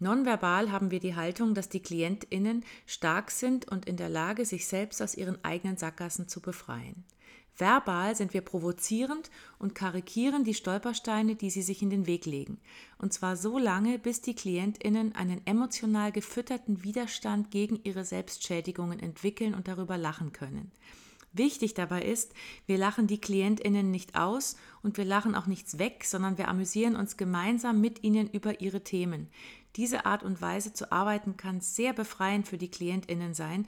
Nonverbal haben wir die Haltung, dass die Klientinnen stark sind und in der Lage, sich selbst aus ihren eigenen Sackgassen zu befreien. Verbal sind wir provozierend und karikieren die Stolpersteine, die sie sich in den Weg legen. Und zwar so lange, bis die Klientinnen einen emotional gefütterten Widerstand gegen ihre Selbstschädigungen entwickeln und darüber lachen können. Wichtig dabei ist, wir lachen die Klientinnen nicht aus und wir lachen auch nichts weg, sondern wir amüsieren uns gemeinsam mit ihnen über ihre Themen. Diese Art und Weise zu arbeiten kann sehr befreiend für die Klientinnen sein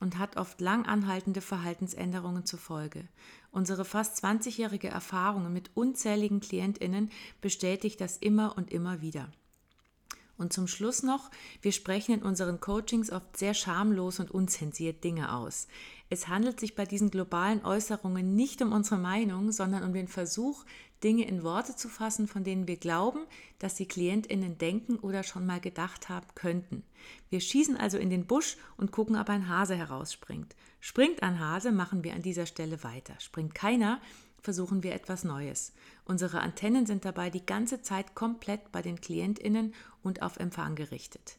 und hat oft lang anhaltende Verhaltensänderungen zur Folge. Unsere fast 20-jährige Erfahrung mit unzähligen Klientinnen bestätigt das immer und immer wieder. Und zum Schluss noch, wir sprechen in unseren Coachings oft sehr schamlos und unzensiert Dinge aus. Es handelt sich bei diesen globalen Äußerungen nicht um unsere Meinung, sondern um den Versuch, Dinge in Worte zu fassen, von denen wir glauben, dass die Klientinnen denken oder schon mal gedacht haben könnten. Wir schießen also in den Busch und gucken, ob ein Hase herausspringt. Springt ein Hase, machen wir an dieser Stelle weiter. Springt keiner, versuchen wir etwas Neues. Unsere Antennen sind dabei die ganze Zeit komplett bei den Klientinnen und auf Empfang gerichtet.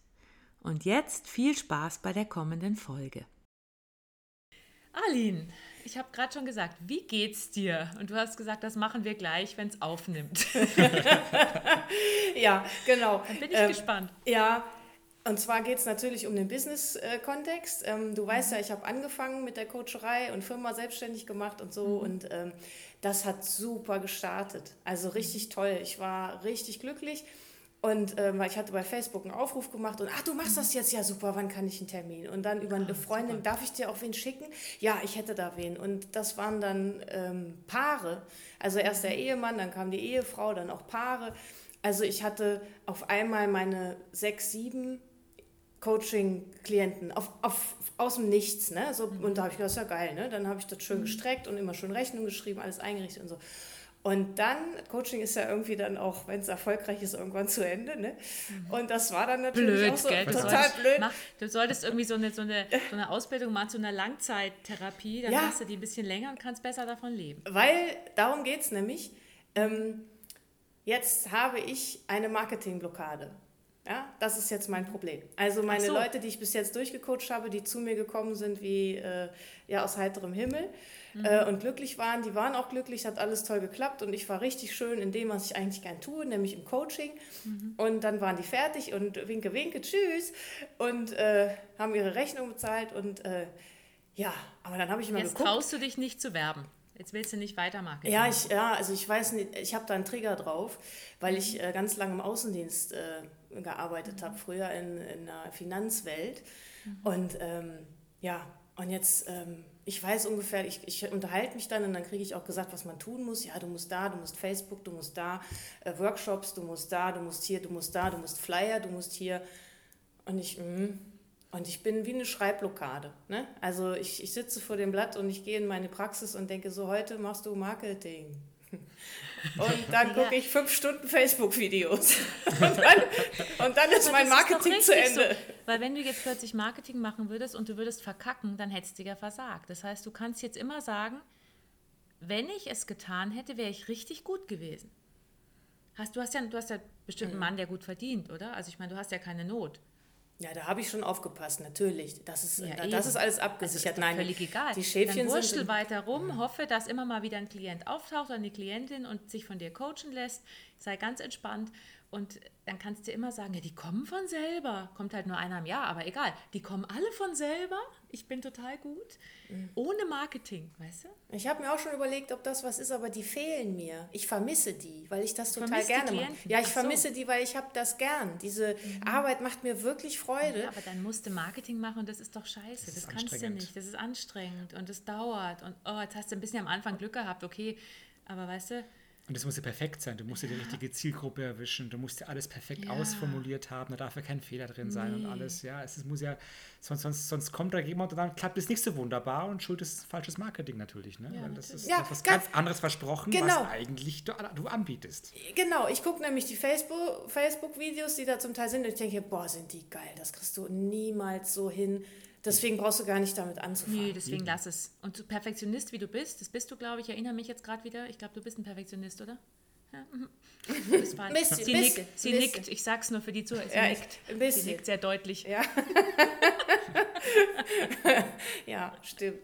Und jetzt viel Spaß bei der kommenden Folge. Aline, ich habe gerade schon gesagt, wie geht's dir? Und du hast gesagt, das machen wir gleich, wenn es aufnimmt. ja, genau. Dann bin ich ähm, gespannt. Ja, und zwar geht es natürlich um den Business-Kontext. Ähm, du weißt mhm. ja, ich habe angefangen mit der Coacherei und Firma selbstständig gemacht und so. Mhm. Und ähm, das hat super gestartet. Also richtig toll. Ich war richtig glücklich. Und ähm, ich hatte bei Facebook einen Aufruf gemacht und ach, du machst das jetzt, ja super, wann kann ich einen Termin? Und dann über eine ah, Freundin, super. darf ich dir auch wen schicken? Ja, ich hätte da wen. Und das waren dann ähm, Paare. Also erst der mhm. Ehemann, dann kam die Ehefrau, dann auch Paare. Also ich hatte auf einmal meine sechs, sieben Coaching-Klienten auf, auf, aus dem Nichts. Ne? So, mhm. Und da habe ich gedacht, das ist ja geil. Ne? Dann habe ich das schön mhm. gestreckt und immer schön Rechnung geschrieben, alles eingerichtet und so. Und dann, Coaching ist ja irgendwie dann auch, wenn es erfolgreich ist, irgendwann zu Ende. Ne? Mhm. Und das war dann natürlich blöd, auch so gell? total solltest, blöd. Mach, du solltest irgendwie so eine, so, eine, so eine Ausbildung machen zu einer Langzeittherapie, dann ja. hast du die ein bisschen länger und kannst besser davon leben. Weil, darum geht es nämlich, ähm, jetzt habe ich eine Marketingblockade. Ja, das ist jetzt mein Problem. Also meine so. Leute, die ich bis jetzt durchgecoacht habe, die zu mir gekommen sind wie äh, ja, aus heiterem Himmel mhm. äh, und glücklich waren, die waren auch glücklich, hat alles toll geklappt und ich war richtig schön in dem, was ich eigentlich gern tue, nämlich im Coaching. Mhm. Und dann waren die fertig und winke, winke, tschüss und äh, haben ihre Rechnung bezahlt und äh, ja, aber dann habe ich immer Jetzt geguckt. traust du dich nicht zu werben. Jetzt willst du nicht weitermachen. Ja, ich, ja, also ich weiß nicht, ich habe da einen Trigger drauf, weil ich äh, ganz lange im Außendienst äh, gearbeitet mhm. habe, früher in, in der Finanzwelt. Mhm. Und ähm, ja, und jetzt, ähm, ich weiß ungefähr, ich, ich unterhalte mich dann und dann kriege ich auch gesagt, was man tun muss. Ja, du musst da, du musst Facebook, du musst da, äh, Workshops, du musst da, du musst hier, du musst da, du musst Flyer, du musst hier. Und ich, mh, und ich bin wie eine Schreibblockade. Ne? Also ich, ich sitze vor dem Blatt und ich gehe in meine Praxis und denke, so heute machst du Marketing. Und dann gucke ich fünf Stunden Facebook-Videos. Und dann, und dann ist mein Marketing ist zu Ende. So. Weil wenn du jetzt plötzlich Marketing machen würdest und du würdest verkacken, dann hättest du ja versagt. Das heißt, du kannst jetzt immer sagen, wenn ich es getan hätte, wäre ich richtig gut gewesen. Hast, du, hast ja, du hast ja bestimmt einen mhm. Mann, der gut verdient, oder? Also ich meine, du hast ja keine Not. Ja, da habe ich schon aufgepasst, natürlich. Das ist, ja, das ist alles abgesichert. Das ist Nein, völlig egal. Die Schäfchen Dann sind weiter rum, mhm. hoffe, dass immer mal wieder ein Klient auftaucht oder eine Klientin und sich von dir coachen lässt. Sei ganz entspannt und dann kannst du immer sagen, ja, die kommen von selber. Kommt halt nur einer im Jahr, aber egal. Die kommen alle von selber. Ich bin total gut. Mhm. Ohne Marketing, weißt du? Ich habe mir auch schon überlegt, ob das was ist, aber die fehlen mir. Ich vermisse die, weil ich das total gerne mache. Ja, ich so. vermisse die, weil ich habe das gern. Diese mhm. Arbeit macht mir wirklich Freude. Ja, aber dann musst du Marketing machen und das ist doch scheiße. Das, das kannst du nicht. Das ist anstrengend und es dauert. Und oh, jetzt hast du ein bisschen am Anfang Glück gehabt, okay. Aber weißt du, Und das muss ja perfekt sein. Du musst ja die richtige Zielgruppe erwischen. Du musst ja alles perfekt Ja. ausformuliert haben. Da darf ja kein Fehler drin sein und alles. Ja, es ist- muss ja, sonst, sonst, sonst kommt da jemand und dann klappt es nicht so wunderbar und schuld ist falsches Marketing natürlich. Ne? Ja, Weil das ist Ja, was ganz- ganz anderes versprochen, Genau. was eigentlich du, du anbietest. Genau, ich gucke nämlich die Facebook- Facebook-Videos, die da zum Teil sind, und ich denke, boah, sind die geil, das kriegst du niemals so hin. Deswegen brauchst du gar nicht damit anzufangen. Nee, deswegen lass es. Und du Perfektionist, wie du bist, das bist du, glaube ich, ich erinnere mich jetzt gerade wieder. Ich glaube, du bist ein Perfektionist, oder? Ja, mhm. Das war, bisschen, sie nickt, bisschen, sie ein nickt. bisschen. Ich sag's nur für die Zuhörer. Sie Ja, nickt. bisschen. Sie nickt sehr deutlich. Ja. ja, stimmt.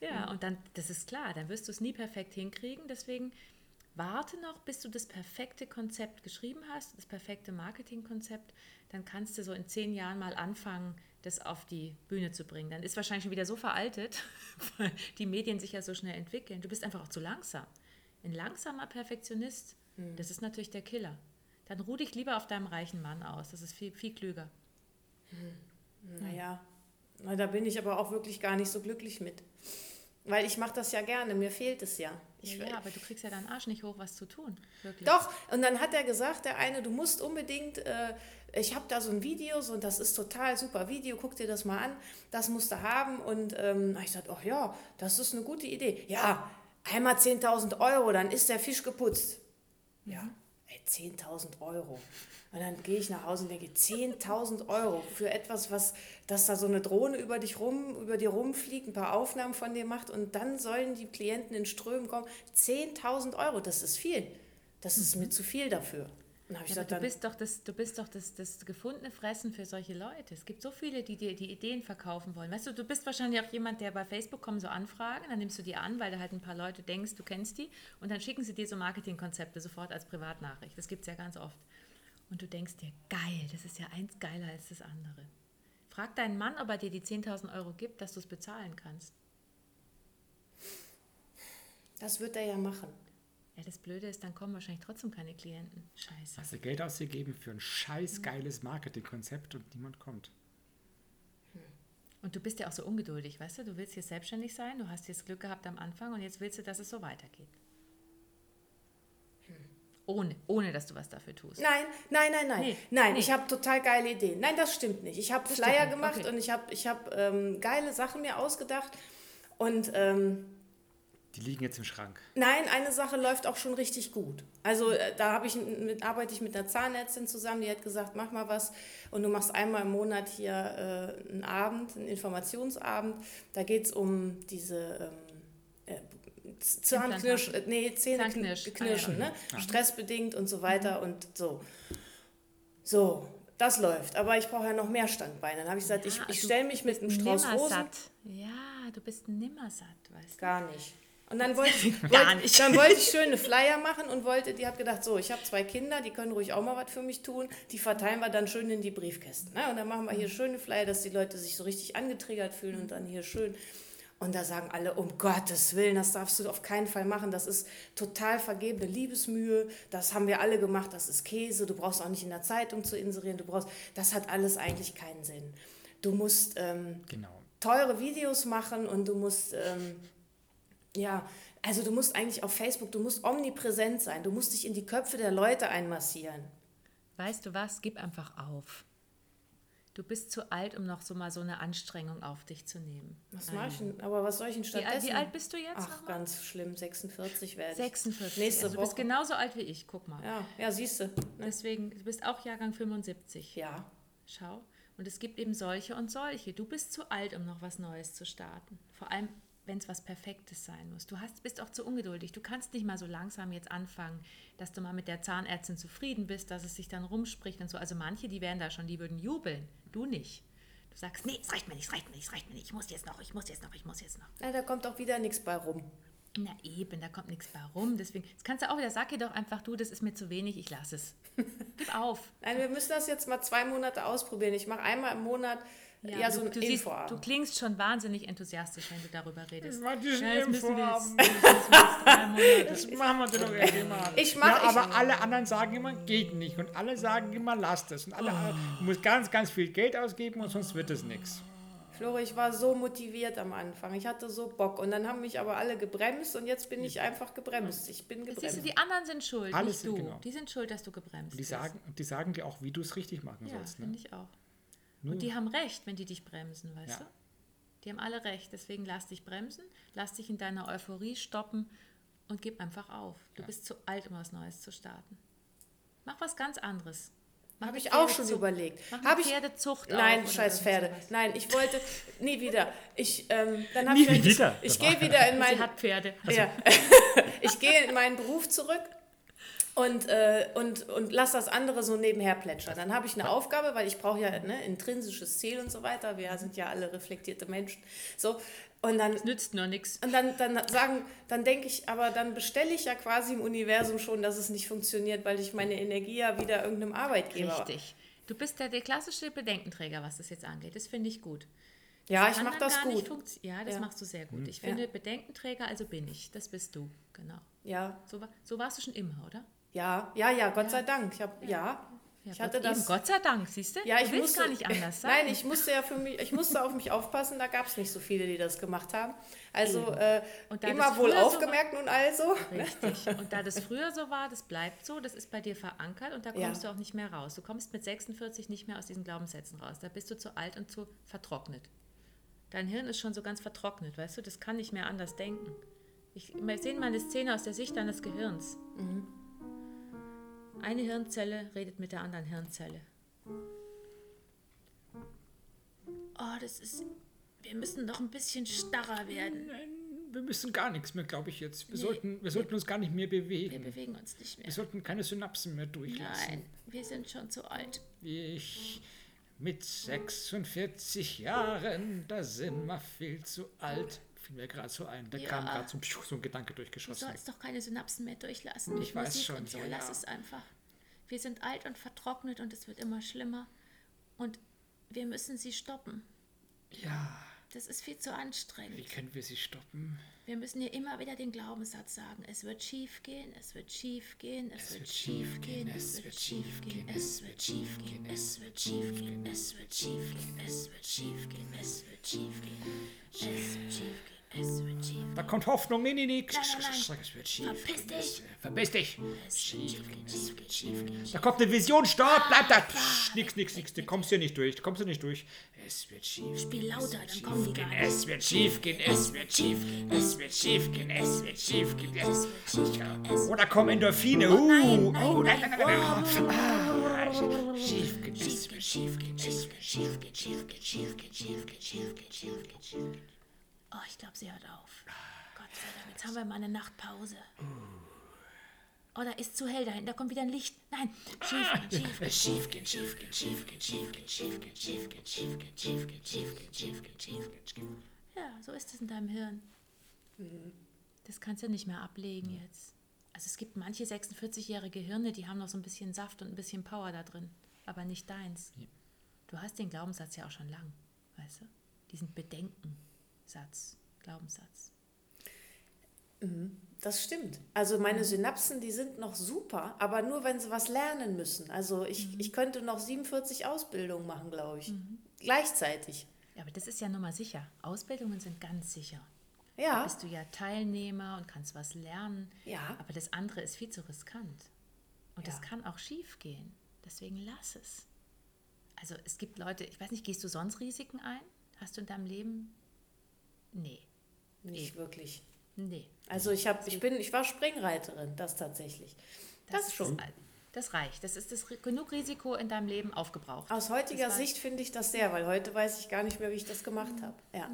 Ja, und dann, das ist klar, dann wirst du es nie perfekt hinkriegen. Deswegen warte noch, bis du das perfekte Konzept geschrieben hast, das perfekte Marketingkonzept. Dann kannst du so in zehn Jahren mal anfangen, das auf die Bühne zu bringen. Dann ist wahrscheinlich schon wieder so veraltet, weil die Medien sich ja so schnell entwickeln. Du bist einfach auch zu langsam. Ein langsamer Perfektionist, das ist natürlich der Killer. Dann ruh dich lieber auf deinem reichen Mann aus. Das ist viel, viel klüger. Naja, na, da bin ich aber auch wirklich gar nicht so glücklich mit. Weil ich mache das ja gerne, mir fehlt es ja. Ich, ja, aber du kriegst ja deinen Arsch nicht hoch, was zu tun. Wirklich. Doch, und dann hat er gesagt, der eine, du musst unbedingt, äh, ich habe da so ein Video, so, und das ist total super Video, guck dir das mal an, das musst du haben. Und ähm, ich gesagt, ach ja, das ist eine gute Idee. Ja, einmal 10.000 Euro, dann ist der Fisch geputzt. Ja, ey, 10.000 Euro. Und dann gehe ich nach Hause und denke, 10.000 Euro für etwas, was, dass da so eine Drohne über dich rum, über dir rumfliegt, ein paar Aufnahmen von dir macht und dann sollen die Klienten in Strömen kommen. 10.000 Euro, das ist viel. Das ist mir zu viel dafür. Ja, gesagt, du bist doch, das, du bist doch das, das gefundene Fressen für solche Leute. Es gibt so viele, die dir die Ideen verkaufen wollen. Weißt du, du bist wahrscheinlich auch jemand, der bei Facebook kommen so Anfragen, dann nimmst du die an, weil du halt ein paar Leute denkst, du kennst die und dann schicken sie dir so Marketingkonzepte sofort als Privatnachricht. Das gibt es ja ganz oft. Und du denkst dir, geil, das ist ja eins geiler als das andere. Frag deinen Mann, ob er dir die 10.000 Euro gibt, dass du es bezahlen kannst. das wird er ja machen. Ja, das Blöde ist, dann kommen wahrscheinlich trotzdem keine Klienten. Scheiße. Hast du Geld ausgegeben für ein scheiß geiles Marketingkonzept und niemand kommt. Und du bist ja auch so ungeduldig, weißt du? Du willst hier selbstständig sein, du hast jetzt Glück gehabt am Anfang und jetzt willst du, dass es so weitergeht. Ohne, ohne dass du was dafür tust. Nein, nein, nein, nein. Nee, nein, nee. ich habe total geile Ideen. Nein, das stimmt nicht. Ich habe Flyer gemacht okay. und ich habe ich hab, ähm, geile Sachen mir ausgedacht. Und ähm, Die liegen jetzt im Schrank. Nein, eine Sache läuft auch schon richtig gut. Also äh, da habe ich mit, arbeite ich mit einer Zahnärztin zusammen, die hat gesagt, mach mal was und du machst einmal im Monat hier äh, einen Abend, einen Informationsabend. Da geht es um diese ähm, äh, Zahnknirsch, äh, nee. Zähneknirschen, Ah, ja. ne? stressbedingt und so weiter und so. So, das läuft. Aber ich brauche ja noch mehr Standbeine. Dann habe ich gesagt, ich, Ja, ich du stelle mich mit einem Strauß Rosen. Ja, du bist nimmersatt, weißt du? Gar nicht. Und dann wollte ich, wollte, dann wollte ich schöne Flyer machen und wollte, die hat gedacht, so, ich habe zwei Kinder, die können ruhig auch mal was für mich tun. Die verteilen wir dann schön in die Briefkästen. Ne? Und dann machen wir hier schöne Flyer, dass die Leute sich so richtig angetriggert fühlen und dann hier schön. Und da sagen alle, um Gottes Willen, das darfst du auf keinen Fall machen. Das ist total vergebene Liebesmühe. Das haben wir alle gemacht. Das ist Käse. Du brauchst auch nicht in der Zeitung zu inserieren. Du brauchst, das hat alles eigentlich keinen Sinn. Du musst ähm, Genau. teure Videos machen und du musst, ähm, ja, also du musst eigentlich auf Facebook, du musst omnipräsent sein, du musst dich in die Köpfe der Leute einmassieren. Weißt du was? Gib einfach auf. Du bist zu alt, um noch so mal so eine Anstrengung auf dich zu nehmen. Was mach ich denn? Aber was soll ich denn Wie, stattdessen? wie alt bist du jetzt Ach, ganz schlimm, 46 werde ich. 46. Nächste also du bist Woche. genauso alt wie ich, guck mal. Ja, ja siehst du. Deswegen, du bist auch Jahrgang 75. Ja, Schau. Und es gibt eben solche und solche. Du bist zu alt, um noch was Neues zu starten. Vor allem, wenn es was Perfektes sein muss. Du hast, bist auch zu ungeduldig. Du kannst nicht mal so langsam jetzt anfangen, dass du mal mit der Zahnärztin zufrieden bist, dass es sich dann rumspricht und so. Also manche, die wären da schon, die würden jubeln. Du nicht. Du sagst, nee, es reicht mir nicht, es reicht mir nicht, es reicht mir nicht. Ich muss jetzt noch, ich muss jetzt noch, ich muss jetzt noch. Na, da kommt auch wieder nichts bei rum. Na eben, da kommt nichts bei rum. Deswegen, das kannst du auch wieder, sag ihr doch einfach, du, das ist mir zu wenig, ich lasse es. Gib auf. Nein, wir müssen das jetzt mal zwei Monate ausprobieren. Ich mache einmal im Monat ja, so du, ein du, siehst, du klingst schon wahnsinnig enthusiastisch, wenn du darüber redest. diesen Ja, jetzt müssen wir jetzt- jetzt wir Das machen wir doch irgendwie immer. Ich mach- ja, ich- aber alle anderen sagen immer, geht nicht. Und alle sagen immer, lasst es. Und alle, du musst ganz, ganz viel Geld ausgeben und sonst wird es nichts. Flore, ich war so motiviert am Anfang. Ich hatte so Bock. Und dann haben mich aber alle gebremst und jetzt bin ich einfach gebremst. Ich bin Siehst du, gebremst. die anderen sind schuld, Alles nicht du. sind- genau. Die sind schuld, dass du gebremst Die bist. sagen, die sagen dir auch, wie du es richtig machen ja, sollst. Ne? finde ich auch. Nur- Und die haben recht, wenn die dich bremsen, weißt Ja. du? Die haben alle recht. Deswegen lass dich bremsen, lass dich in deiner Euphorie stoppen und gib einfach auf. Du bist zu alt, um was Neues zu starten. Mach was ganz anderes. Habe ich auch schon überlegt. Mach Hab eine ich, Pferdezucht Nein, auf scheiß Pferde. sowas. Nein, ich wollte nie wieder. Ich, ähm, dann hab Nie ich, ich, wieder. Ich, gehe wieder in Sie mein, hat Pferde. ja, ich gehe in meinen Beruf zurück und, äh, und, und lass das andere so nebenher plätschern. Dann habe ich eine Aufgabe, weil ich brauche ja ne, intrinsisches Ziel und so weiter. Wir sind ja alle reflektierte Menschen. So, und dann Nützt nur nichts. und dann, dann sagen, dann denke ich, aber dann bestelle ich ja quasi im Universum schon, dass es nicht funktioniert, weil ich meine Energie ja wieder irgendeinem Arbeitgeber. Richtig. Du bist ja der klassische Bedenkenträger, was das jetzt angeht. Das finde ich gut. Ja, ich mache das gut. Ja, das Ja. machst du sehr gut. Ich finde, Bedenkenträger, also bin ich. Das bist du. Genau. Ja, So, so warst du schon immer, oder? Ja, ja, ja, Gott sei Dank. Ich habe, ja. Ja, ich hatte Gott, eben, das. Gott sei Dank, siehst du? Ja, ich musste, gar nicht anders sein. Nein, ich musste ja für mich, ich musste auf mich aufpassen, da gab es nicht so viele, die das gemacht haben. Also äh, Und immer das wohl früher so aufgemerkt nun also. Richtig. Und da das früher so war, das bleibt so, das ist bei dir verankert und da Ja. kommst du auch nicht mehr raus. Du kommst mit 46 nicht mehr aus diesen Glaubenssätzen raus. Da bist du zu alt und zu vertrocknet. Dein Hirn ist schon so ganz vertrocknet, weißt du? Das kann nicht mehr anders denken. Ich, wir sehen mal eine Szene aus der Sicht deines Gehirns. Eine Hirnzelle redet mit der anderen Hirnzelle. Oh, das ist. Wir müssen doch ein bisschen starrer werden. Nein, wir müssen gar nichts mehr, glaube ich jetzt. Wir, sollten, wir sollten uns gar nicht mehr Wir bewegen. bewegen uns nicht mehr. Wir sollten keine Synapsen mehr durchlassen. Nein, wir sind schon zu alt. Ich mit 46 Jahren, da sind wir viel zu alt. Fiel mir gerade so ein. Da Ja. kam gerade so, ein- so ein Gedanke Du durchgeschossen. sollst doch keine Synapsen mehr durchlassen. Ich weiß Musik schon, Und so, ja, lass ja. es einfach. Wir sind alt und vertrocknet und es wird immer schlimmer. Und wir müssen sie stoppen. Ja, Das ist viel zu wie anstrengend. können wir sie stoppen? Wir müssen ihr immer wieder den Glaubenssatz sagen. Es wird schief gehen, es wird schief gehen, es, wird schief gehen, es wird schief gehen, es wird schief gehen, es wird schief gehen, es wird schief gehen, es wird schief gehen, es wird schief gehen, es wird schief gehen, es wird schief. Da kommt Hoffnung. Nee, nee, nee. Nein, nein, nein. Es wird schief Verpiss dich. Verpiss dich. Es wird schief gehen, es wird schief gehen. Da kommt eine Vision. Stopp, bleib da. Psch, nix, nix, nix. Du kommst hier nicht durch. Du kommst hier nicht durch. Es wird schief Spiel lauter, dann kommen die gar nicht. Es wird schief gehen, es wird schief gehen, es wird schief gehen, es wird schief gehen, es wird schief gehen. Oder kommen Endorphine. Uh, oh, nein, nein, nein. Ah, Schief gehen, es wird schief gehen, es wird schief gehen, schief gehen, schief gehen, schief gehen, schief gehen, schief gehen, schief gehen. Oh, ich glaube, sie hört auf. Gott sei Dank, jetzt haben wir mal eine Nachtpause. Oh, da ist zu hell dahin, da kommt wieder ein Licht. Nein, schief, schief. Es schief gehen, schief gehen, schief gehen, schief gehen, schief gehen, schief gehen, schief gehen, schief gehen, schief gehen, schief gehen, schief gehen, schief gehen. Ja, so ist es in deinem Hirn. Das kannst du nicht mehr ablegen jetzt. Also es gibt manche 46-jährige Hirne, die haben noch so ein bisschen Saft und ein bisschen Power da drin, aber nicht deins. Du hast den Glaubenssatz ja auch schon lang, weißt du? Diesen Bedenkensatz, Glaubenssatz. Das stimmt. Also meine Synapsen, die sind noch super, aber nur wenn sie was lernen müssen. Also ich, ich könnte noch 47 Ausbildungen machen, glaube ich. Gleichzeitig. Ja, aber das ist ja nun mal sicher. Ausbildungen sind ganz sicher. Da Ja, bist du ja Teilnehmer und kannst was lernen. Ja. Aber das andere ist viel zu riskant. Und das Ja. kann auch schief gehen. Deswegen lass es. Also es gibt Leute, ich weiß nicht, gehst du sonst Risiken ein? Hast du in deinem Leben? Nee. nicht wirklich. Nee. Also ich habe, ich bin, ich war Springreiterin, das tatsächlich. Das, schon. Ist, das reicht. Das ist das, genug Risiko in deinem Leben aufgebraucht. Aus heutiger Das Sicht finde ich das sehr, weil heute weiß ich gar nicht mehr, wie ich das gemacht habe. Ja.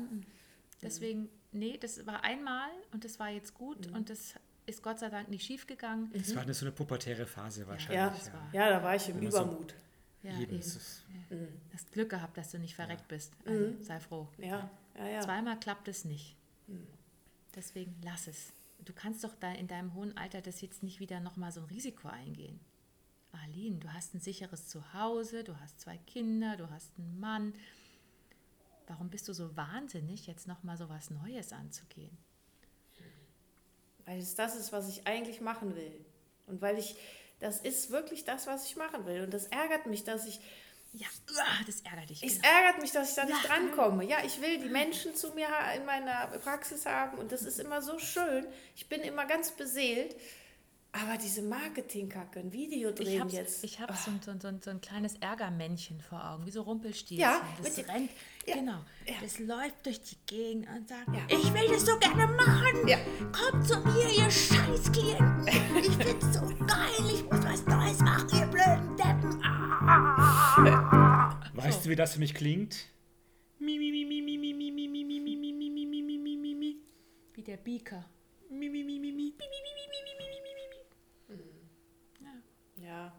Deswegen, nee, das war einmal und das war jetzt gut und das ist Gott sei Dank nicht schief gegangen. Das war eine so eine pubertäre Phase wahrscheinlich. Ja, das war- ja, da war ich im Immer so- Übermut. Ja, Ja. Hast Glück gehabt, dass du nicht verreckt bist. Also sei froh. Ja, ja, ja. Zweimal klappt es nicht. Deswegen lass es. Du kannst doch da in deinem hohen Alter das jetzt nicht wieder nochmal so ein Risiko eingehen. Aline, du hast ein sicheres Zuhause, du hast zwei Kinder, du hast einen Mann. Warum bist du so wahnsinnig, jetzt nochmal so was Neues anzugehen? Weil es das ist, was ich eigentlich machen will. Und weil ich, das ist wirklich das, was ich machen will. Und das ärgert mich, dass ich Ja, das ärgert dich. Es genau. ärgert mich, dass ich da nicht drankomme. Ja, ich will die Menschen zu mir in meiner Praxis haben und das ist immer so schön. Ich bin immer ganz beseelt. Aber diese Marketingkacke, ein Video Ich drehen habe jetzt. ich hab so, ein- so, so, ein- so ein kleines Ärgermännchen vor Augen, wie so Rumpelstilzchen. Ja, das mit dem- rennt, ja, genau. ja. Das läuft durch die Gegend und sagt, Ja. ich will das so gerne machen. Ja. Kommt zu mir, ihr Scheißklienten. Ich find's so geil, ich muss was Neues machen, ihr blöden Deppen. Ah. Weißt du, wie das für mich klingt? Mi, mi, mi, mi, mi, mi, mi, mi, mi, mi, mi, mi, mi, mi, mi, mi, mi, mi, mi. Wie der Beaker. Mi, mi, mi, mi, mi, mi, mi, mi, mi, mi, mi, mi, mi, mi. Ja,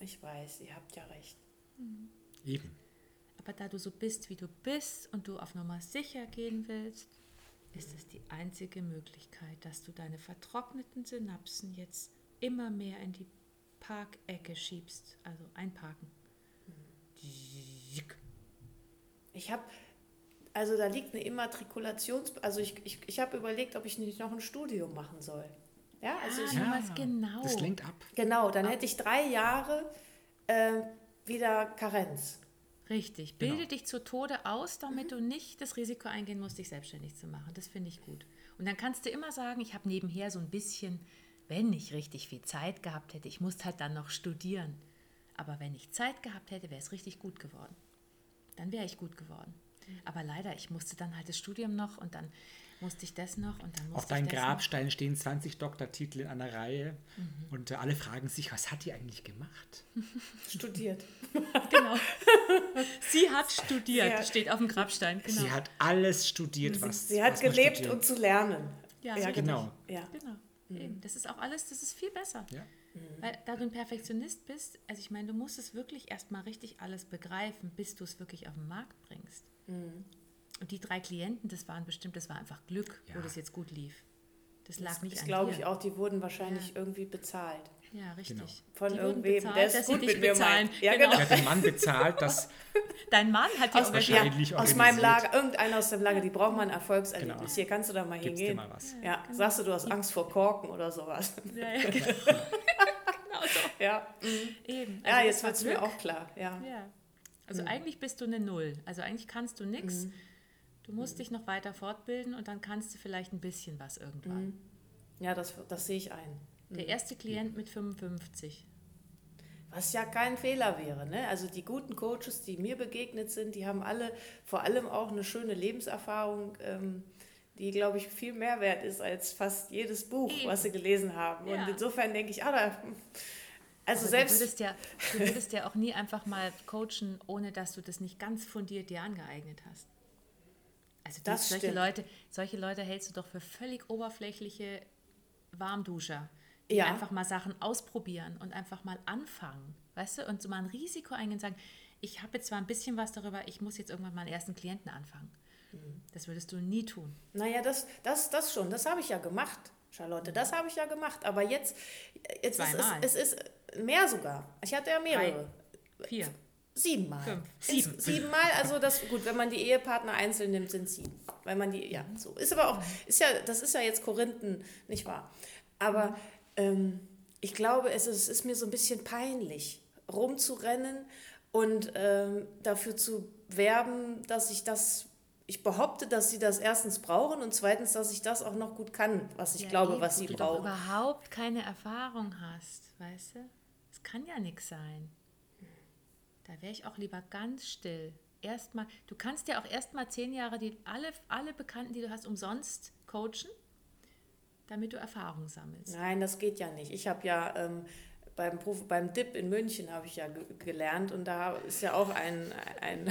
ich weiß, ihr habt ja recht. Eben. Aber da du so bist, wie du bist und du auf Nummer sicher gehen willst, ist es die einzige Möglichkeit, dass du deine vertrockneten Synapsen jetzt immer mehr in die Parkecke schiebst, also einparken. Ich habe, also da liegt eine Immatrikulations... Also ich, ich, ich habe überlegt, ob ich nicht noch ein Studium machen soll. Ja, also ich, Ja. genau. Das lenkt ab. genau, dann hätte ich drei Jahre äh, wieder Karenz. Richtig. Bilde Genau. dich zu Tode aus, damit du nicht das Risiko eingehen musst, dich selbstständig zu machen. Das finde ich gut. Und dann kannst du immer sagen, ich habe nebenher so ein bisschen, wenn ich richtig viel Zeit gehabt hätte, ich musste halt dann noch studieren. Aber wenn ich Zeit gehabt hätte, wäre es richtig gut geworden. Dann wäre ich gut geworden. Aber leider, ich musste dann halt das Studium noch und dann musste ich das noch und dann musste Auf deinem Grabstein stehen 20 Doktortitel in einer Reihe Mhm. und äh, alle fragen sich, was hat die eigentlich gemacht? Studiert. noch. Genau. Sie hat studiert, Sie hat- steht auf dem Grabstein. Genau. Sie hat alles studiert, was Sie hat was gelebt, studiert. um zu lernen. Ja, ja genau. Ja. Genau. Eben. Das ist auch alles, das ist viel besser. Ja. Weil da du ein Perfektionist bist, also ich meine, du musst es wirklich erstmal richtig alles begreifen, bis du es wirklich auf den Markt bringst. Und die drei Klienten, das waren bestimmt, das war einfach Glück, wo Ja. das jetzt gut lief. Das lag nicht Das an glaube dir. ich auch, die wurden wahrscheinlich irgendwie bezahlt. Ja, richtig. Genau. Von Die irgendwem, bezahlt, der sie gut mit mir bezahlen. meint. Ja, Genau. genau. Hat den Mann bezahlt, dass Dein Mann hat die Aus, wahrscheinlich ja, aus meinem. Lager, irgendeiner aus dem Lager, die braucht mal ein Erfolgserlebnis. Genau. Hier kannst du da mal gibst dir hingehen. mal was. Ja, sagst du, du hast Angst vor Korken oder sowas. Ja, ja, genau. genau so. Ja, Eben. ja Also jetzt das war wird es mir auch klar. Ja. Also eigentlich bist du eine Null. Also eigentlich kannst du nichts. Du musst dich noch weiter fortbilden und dann kannst du vielleicht ein bisschen was irgendwann. Ja, das, das sehe ich ein. Der erste Klient mit 55. Was ja kein Fehler wäre. Ne? Also die guten Coaches, die mir begegnet sind, die haben alle vor allem auch eine schöne Lebenserfahrung, ähm, die, glaube ich, viel mehr wert ist als fast jedes Buch, Eben. was sie gelesen haben. Ja. Und insofern denke ich, ah, da, also Aber selbst... Du würdest, ja, du würdest ja auch nie einfach mal coachen, ohne dass du das nicht ganz fundiert dir angeeignet hast. Also die, Das solche, stimmt. Leute, solche Leute hältst du doch für völlig oberflächliche Warmduscher, die Ja. einfach mal Sachen ausprobieren und einfach mal anfangen, weißt du, und so mal ein Risiko eingehen und sagen, ich habe jetzt zwar ein bisschen was darüber, ich muss jetzt irgendwann meinen ersten Klienten anfangen. Mhm. Das würdest du nie tun. Naja, das, das, das schon, das habe ich ja gemacht, Charlotte, das habe ich ja gemacht. Aber jetzt, jetzt ist es, es ist mehr sogar. Ich hatte ja mehrere. Vier. Siebenmal. Fünf. Sieben. Siebenmal, also das, gut, wenn man die Ehepartner einzeln nimmt, sind sieben. Weil man die, ja, so. Ist aber auch, ist ja, das ist ja jetzt Korinthen, nicht wahr? Aber ähm, ich glaube, es ist, es ist mir so ein bisschen peinlich, rumzurennen und ähm, dafür zu werben, dass ich das, ich behaupte, dass sie das erstens brauchen und zweitens, dass ich das auch noch gut kann, was ich Ja, glaube, eben, was sie du brauchen. überhaupt keine Erfahrung hast, weißt du? Es kann ja nichts sein. Da wäre ich auch lieber ganz still. Erstmal, du kannst ja auch erstmal zehn Jahre die, alle, alle Bekannten, die du hast, umsonst coachen, damit du Erfahrung sammelst. Nein, das geht ja nicht. Ich habe ja ähm, beim, Prof, beim DIP in München habe ich ja ge gelernt und da ist ja auch ein, ein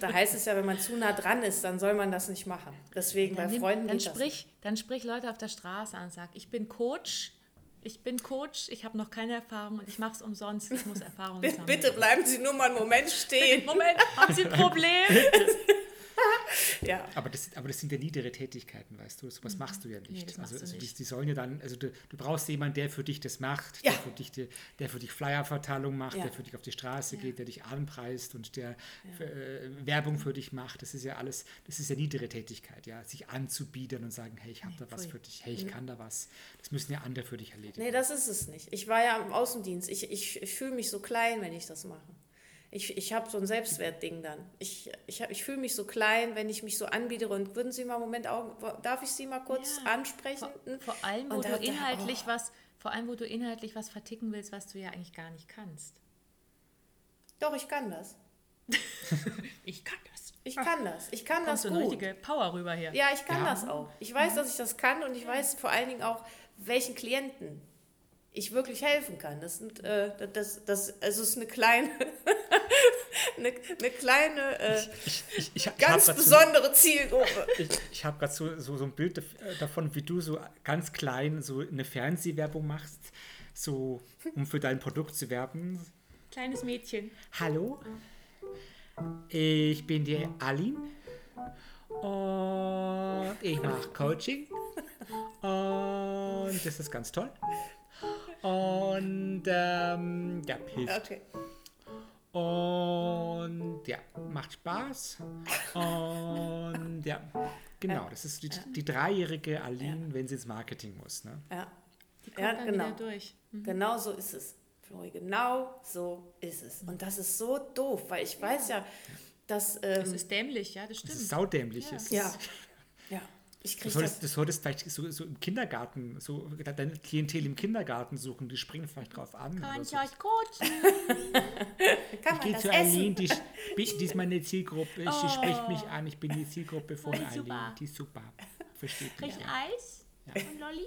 da heißt es ja, wenn man zu nah dran ist, dann soll man das nicht machen. Deswegen Dann, bei Freunden dann sprich, dann sprich Leute auf der Straße an und sag, ich bin Coach, ich bin Coach, ich habe noch keine Erfahrung und ich mache es umsonst, ich muss Erfahrung nicht. sammeln. Bitte bleiben Sie nur mal einen Moment stehen. Moment, haben Sie ein Problem? Ja. Aber das, aber das sind ja niedere Tätigkeiten, weißt du. Sowas machst du ja nicht. Mhm. Nee, das also du also die, nicht. die sollen ja dann, also du, du brauchst jemanden, der für dich das macht, Ja. der, für dich die, der für dich Flyerverteilung macht, Ja. der für dich auf die Straße geht, der dich anpreist und der für, äh, Werbung für dich macht. Das ist ja alles, das ist ja niedere Tätigkeit, ja. Sich anzubiedern und sagen, hey, ich habe da was für dich, hey, ich kann da was. Das müssen ja andere für dich erledigen. Nee, das ist es nicht. Ich war ja im Außendienst. Ich, ich, ich fühle mich so klein, wenn ich das mache. Ich, ich habe so ein Selbstwertding dann. Ich, ich, hab- ich fühle mich so klein, wenn ich mich so anbiete. Und würden Sie mal einen Moment Augen, darf ich Sie mal kurz Ja. ansprechen? Vor, vor allem, wo Und du da- inhaltlich oh. was, vor allem, wo du inhaltlich was verticken willst, was du ja eigentlich gar nicht kannst. Doch, ich kann das. Ich kann das. Ich kann das. Ich kann Kommst das du eine gut. richtige Power rüber hier. Ja, ich kann Ja. das auch. Ich weiß, dass ich das kann und ich weiß vor allen Dingen auch, welchen Klienten ich wirklich helfen kann. Das sind, äh, das, das, also es ist eine kleine, eine, eine kleine, äh, Ich, ich, ich, ganz habe gerade so, besondere Zielgruppe. ich, ich hab grad so, so, so ein Bild äh, davon, wie du so ganz klein so eine Fernsehwerbung machst, so um für dein Produkt zu werben. Kleines Mädchen. Hallo, ich bin die Aline und ich mache Coaching und das ist ganz toll. Und ähm, ja, hilft. Okay. Und ja, macht Spaß. Und ja, genau, das ist die, die dreijährige Aline, wenn sie ins Marketing muss. Ne? Ja. Die kommt Ja, dann genau. wieder durch. Genau so ist es. Flori, genau so ist es. Und das ist so doof, weil ich weiß ja, dass. Das Ähm, ist dämlich, ja, das Das stimmt. ist saudämlich. Es ist- ja. Ja. Ich Du kriege solltest, das. du solltest vielleicht so, so im Kindergarten, so deine Klientel im Kindergarten suchen, die springen vielleicht drauf an. Kann ich so. euch coachen? Kann Ich man gehe das zu essen? Aline, die, die ist meine Zielgruppe, sie spricht mich an, ich bin die Zielgruppe von Aline, super. die ist super. Versteht Krieg mich. ich Eis? Und Lolli?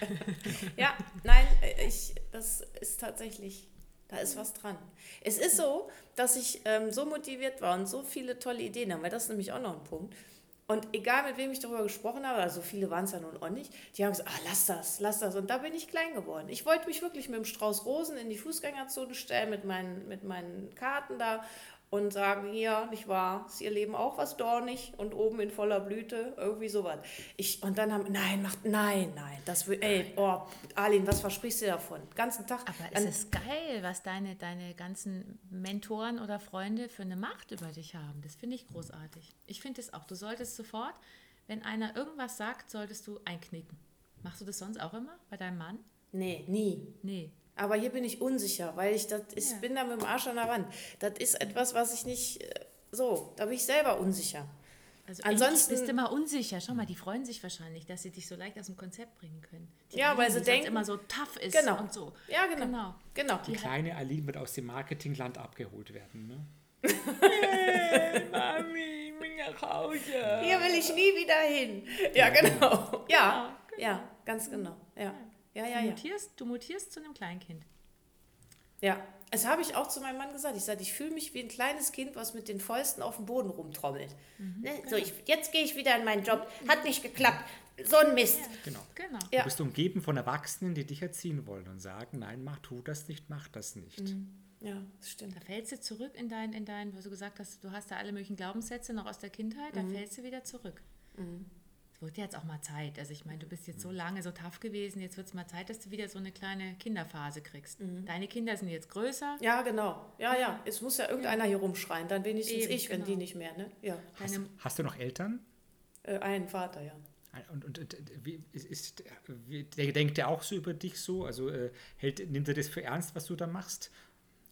Ja, nein, ich, das ist tatsächlich, da ist was dran. Es ist so, dass ich ähm, so motiviert war und so viele tolle Ideen habe, weil das ist nämlich auch noch ein Punkt. Und egal mit wem ich darüber gesprochen habe, also viele waren es ja nun auch nicht, die haben gesagt, ah, lass das, lass das. Und da bin ich klein geworden. Ich wollte mich wirklich mit dem Strauß Rosen in die Fußgängerzone stellen, mit meinen, mit meinen Karten da und sagen, hier, nicht wahr, ist ihr Leben auch was dornig und oben in voller Blüte, irgendwie sowas. Ich, und dann haben, nein, macht, nein, nein, das will, ey, oh, Arlene, was versprichst du davon? Den ganzen Tag. Aber es Dann- ist geil, was deine, deine ganzen Mentoren oder Freunde für eine Macht über dich haben. Das finde ich großartig. Ich finde es auch. Du solltest sofort, wenn einer irgendwas sagt, solltest du einknicken. Machst du das sonst auch immer bei deinem Mann? Nee, nie. Nee. Aber hier bin ich unsicher, weil ich das, ich Ja. bin da mit dem Arsch an der Wand. Das ist etwas, was ich nicht, äh, so, da bin ich selber unsicher. Also Ansonsten- bist du immer unsicher. Schau mal, die freuen sich wahrscheinlich, dass sie dich so leicht aus dem Konzept bringen können. Die Ja, weil sie die denken- immer so tough ist Genau. und so. Ja, genau. Genau. Genau. Die kleine Aline wird aus dem Marketingland abgeholt werden. Ne? Mami, ich bin nach Hause. Hier will ich nie wieder hin. Ja, genau. Ja, genau. ja, ganz genau. Ja, ja, ja, Du, ja. mutierst, du mutierst zu einem Kleinkind. Ja, das habe ich auch zu meinem Mann gesagt. Ich sagte, ich fühle mich wie ein kleines Kind, was mit den Fäusten auf dem Boden rumtrommelt. Ne? So, ich, jetzt gehe ich wieder in meinen Job. Hat nicht geklappt. So ein Mist. Genau. Genau. Ja. Du bist umgeben von Erwachsenen, die dich erziehen wollen und sagen, nein, mach, tu das nicht, mach das nicht. Ja, das stimmt. Da fällst du zurück in dein, in dein, wo du gesagt hast, du hast da alle möglichen Glaubenssätze noch aus der Kindheit, Mhm. da fällst du wieder zurück. Es wird jetzt auch mal Zeit. Also ich meine, du bist jetzt so lange so tough gewesen, jetzt wird es mal Zeit, dass du wieder so eine kleine Kinderphase kriegst. Mhm. Deine Kinder sind jetzt größer. Ja, genau. Ja, ja. Es muss ja irgendeiner hier rumschreien. Dann wenigstens Eben, ich, wenn genau. die nicht mehr. Ne? Ja. Hast, hast du noch Eltern? Äh, einen Vater, ja. Und, und, und wie, ist, ist, wie, der denkt der auch so über dich so? Also äh, hält, nimmt er das für ernst, was du da machst?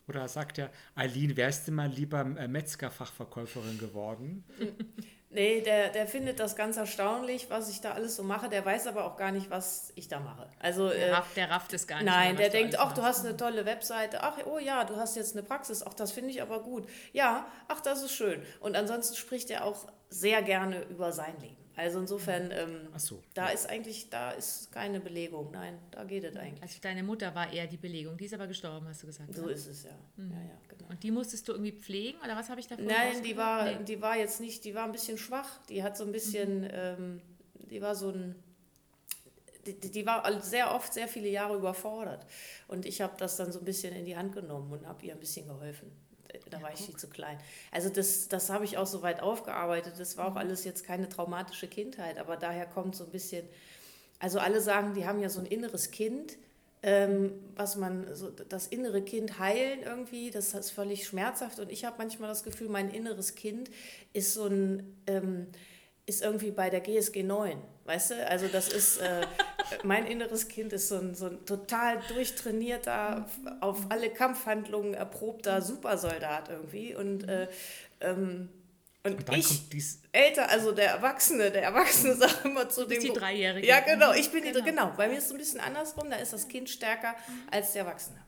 Oder sagt er, Eileen, wärst du mal lieber äh, Metzgerfachverkäuferin geworden? Nee, der, der findet das ganz erstaunlich, was ich da alles so mache. Der weiß aber auch gar nicht, was ich da mache. Also, der, äh, rafft, der rafft es gar nicht. nein, mehr, der denkt, ach, du hast eine tolle Webseite. Ach, oh ja, du hast jetzt eine Praxis. Ach, das finde ich aber gut. Ja, ach, das ist schön. Und ansonsten spricht er auch sehr gerne über sein Leben. Also insofern, ähm, Ach so. da ist eigentlich, da ist keine Belegung. Nein, da geht es eigentlich. Also deine Mutter war eher die Belegung, die ist aber gestorben, hast du gesagt. So ne? ist es ja. Ja, ja, genau. Und die musstest du irgendwie pflegen oder was habe ich davon Nein, die war, Nee. die war jetzt nicht, die war ein bisschen schwach. Die hat so ein bisschen, Mhm. ähm, die war so ein, die, die war sehr oft, sehr viele Jahre überfordert. Und ich habe das dann so ein bisschen in die Hand genommen und habe ihr ein bisschen geholfen. Da war ich viel zu klein. Also das, das habe ich auch so weit aufgearbeitet. Das war auch Mhm. alles jetzt keine traumatische Kindheit, aber daher kommt so ein bisschen, also alle sagen, die haben ja so ein inneres Kind, ähm, was man, so das innere Kind heilen irgendwie, das ist völlig schmerzhaft. Und ich habe manchmal das Gefühl, mein inneres Kind ist so ein, ähm, ist irgendwie bei der GSG 9, weißt du? Also das ist, äh, mein inneres Kind ist so ein, so ein total durchtrainierter, auf alle Kampfhandlungen erprobter Supersoldat irgendwie. Und, äh, ähm, und, Und ich, älter, also der Erwachsene, der Erwachsene sagt immer zu dem... die Dreijährige. Ja, genau, ich bin die, Genau. genau. Bei mir ist es ein bisschen andersrum, da ist das Kind stärker als der Erwachsene.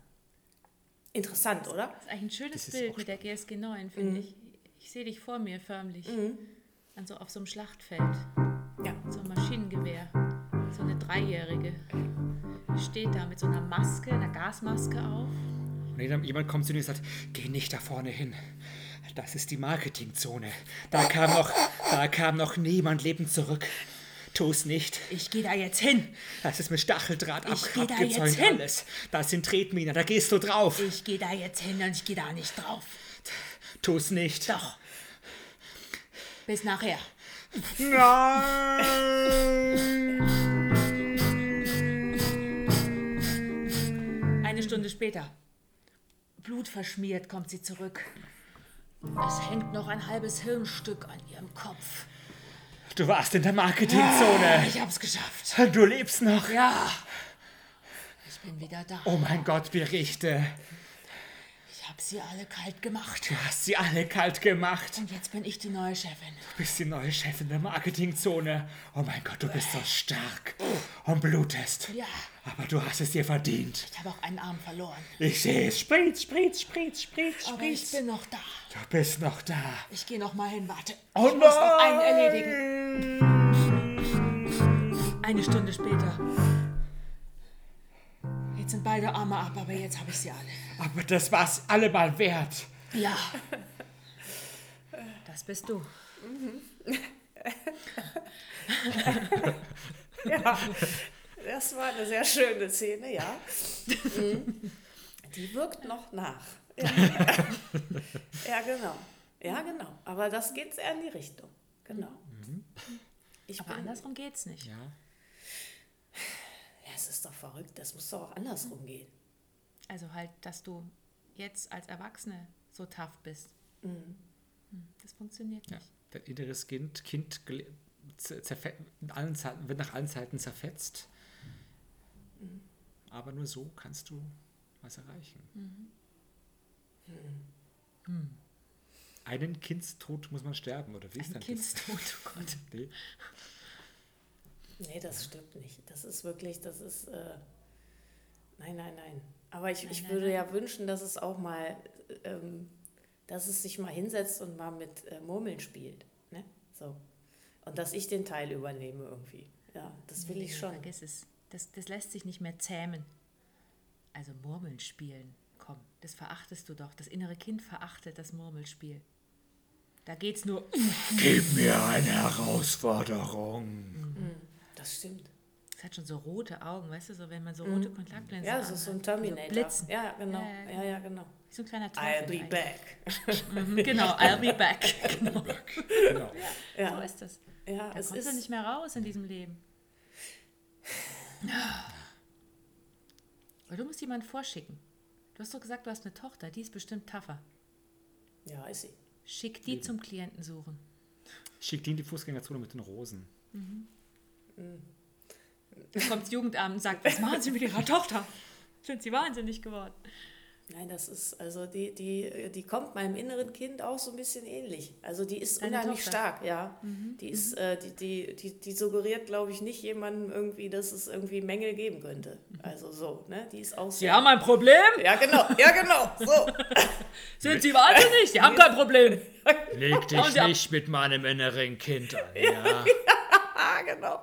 Interessant, oder? Das ist eigentlich ein schönes Bild mit der GSG 9, finde ich. Ich sehe dich vor mir förmlich. Also auf so einem Schlachtfeld. Ja. So ein Maschinengewehr. Dreijährige. Steht da mit so einer Maske, einer Gasmaske auf. Und jemand- kommt zu dir und sagt, geh nicht da vorne hin. Das ist die Marketingzone. Da kam noch, da kam noch niemand lebend zurück. Tu's nicht. Ich gehe da jetzt hin. Das ist mit Stacheldraht ab, Ich geh da jetzt hin. alles. Das sind Tretminen, da gehst du drauf. Ich gehe da jetzt hin und ich gehe da nicht drauf. Tu's nicht. Doch. Bis nachher. Eine Stunde später. Blutverschmiert kommt sie zurück. Es hängt noch ein halbes Hirnstück an ihrem Kopf. Du warst in der Marketingzone. Ich hab's geschafft. Du lebst noch. Ja. Ich bin wieder da. Oh mein Gott, Berichte. Ich hab sie alle kalt gemacht. Du hast sie alle kalt gemacht. Und jetzt bin ich die neue Chefin. Du bist die neue Chefin der Marketingzone. Oh mein Gott, du bist so stark und blutest. Ja. Aber du hast es dir verdient. Ich habe auch einen Arm verloren. Ich sehe es. Spritz, spritz, spritz, spritz, Aber ich spritz. bin noch da. Du bist noch da. Ich gehe noch mal hin, warte. Oh ich muss noch einen erledigen. Eine Stunde später. Jetzt sind beide Arme ab, aber jetzt habe ich sie alle. Aber das war's allemal wert. Ja. Das bist du. Ja, das war eine sehr schöne Szene, ja. Mhm. Die wirkt noch nach. Ja, ja genau. Ja, genau. Aber das geht sehr in die Richtung. Genau. Ich Aber bin, andersrum geht's nicht. Ja. Ja, es ist doch verrückt. Das muss doch auch andersrum gehen. Also halt, dass du jetzt als Erwachsene so tough bist. Hm, Das funktioniert ja. nicht. Dein inneres Kind, kind in allen Zeiten, wird nach allen Zeiten zerfetzt. Aber nur so kannst du was erreichen. Hm. Einen Kindstod muss man sterben, oder wie ist Ein denn Kindstod, oh Gott. das? Nee. Nee, das stimmt nicht. Das ist wirklich, das ist. Äh, nein, nein, nein. Aber ich, ich nein, würde nein. ja wünschen, dass es auch mal, ähm, dass es sich mal hinsetzt und mal mit äh, Murmeln spielt. Ne? So. Und dass ich den Teil übernehme irgendwie. Ja, das will Nee, ich schon. Vergiss es. Das, das lässt sich nicht mehr zähmen. Also Murmeln spielen. Komm, das verachtest du doch. Das innere Kind verachtet das Murmelspiel. Da geht's nur. Gib mir eine Herausforderung. Das stimmt. Es hat schon so rote Augen, weißt du, so wenn man so rote Kontaktlinsen Ja, das ist so ein Terminator. So blitzen. Ja, genau. Ja, ja, Ja, ja, genau. Wie so ein kleiner I'll Teufel be eigentlich. back. Mhm, genau, I'll be back. Genau. Genau. So Ja, ist das. ja Da es kommst du ist. nicht mehr raus in diesem Leben. Aber du musst jemanden vorschicken. Du hast doch gesagt, du hast eine Tochter, die ist bestimmt tougher. Ja, ist sie. Schick die zum Klienten suchen. Schick die in die Fußgängerzone mit den Rosen. Da kommt das Jugendamt und sagt, was machen Sie mit Ihrer Tochter? Sind Sie wahnsinnig geworden? Nein, das ist, also die, die, die kommt meinem inneren Kind auch so ein bisschen ähnlich. Also die ist Deine unheimlich Tochter? stark, ja. Die ist, äh, die, die, die, die suggeriert, glaube ich, nicht jemandem irgendwie, dass es irgendwie Mängel geben könnte. Also so, ne? Die ist auch so. Sie haben ein Problem? ja, genau, ja, genau. So. Sind Sie wahnsinnig? Sie haben kein Problem. Leg dich nicht mit meinem inneren Kind an. Ja.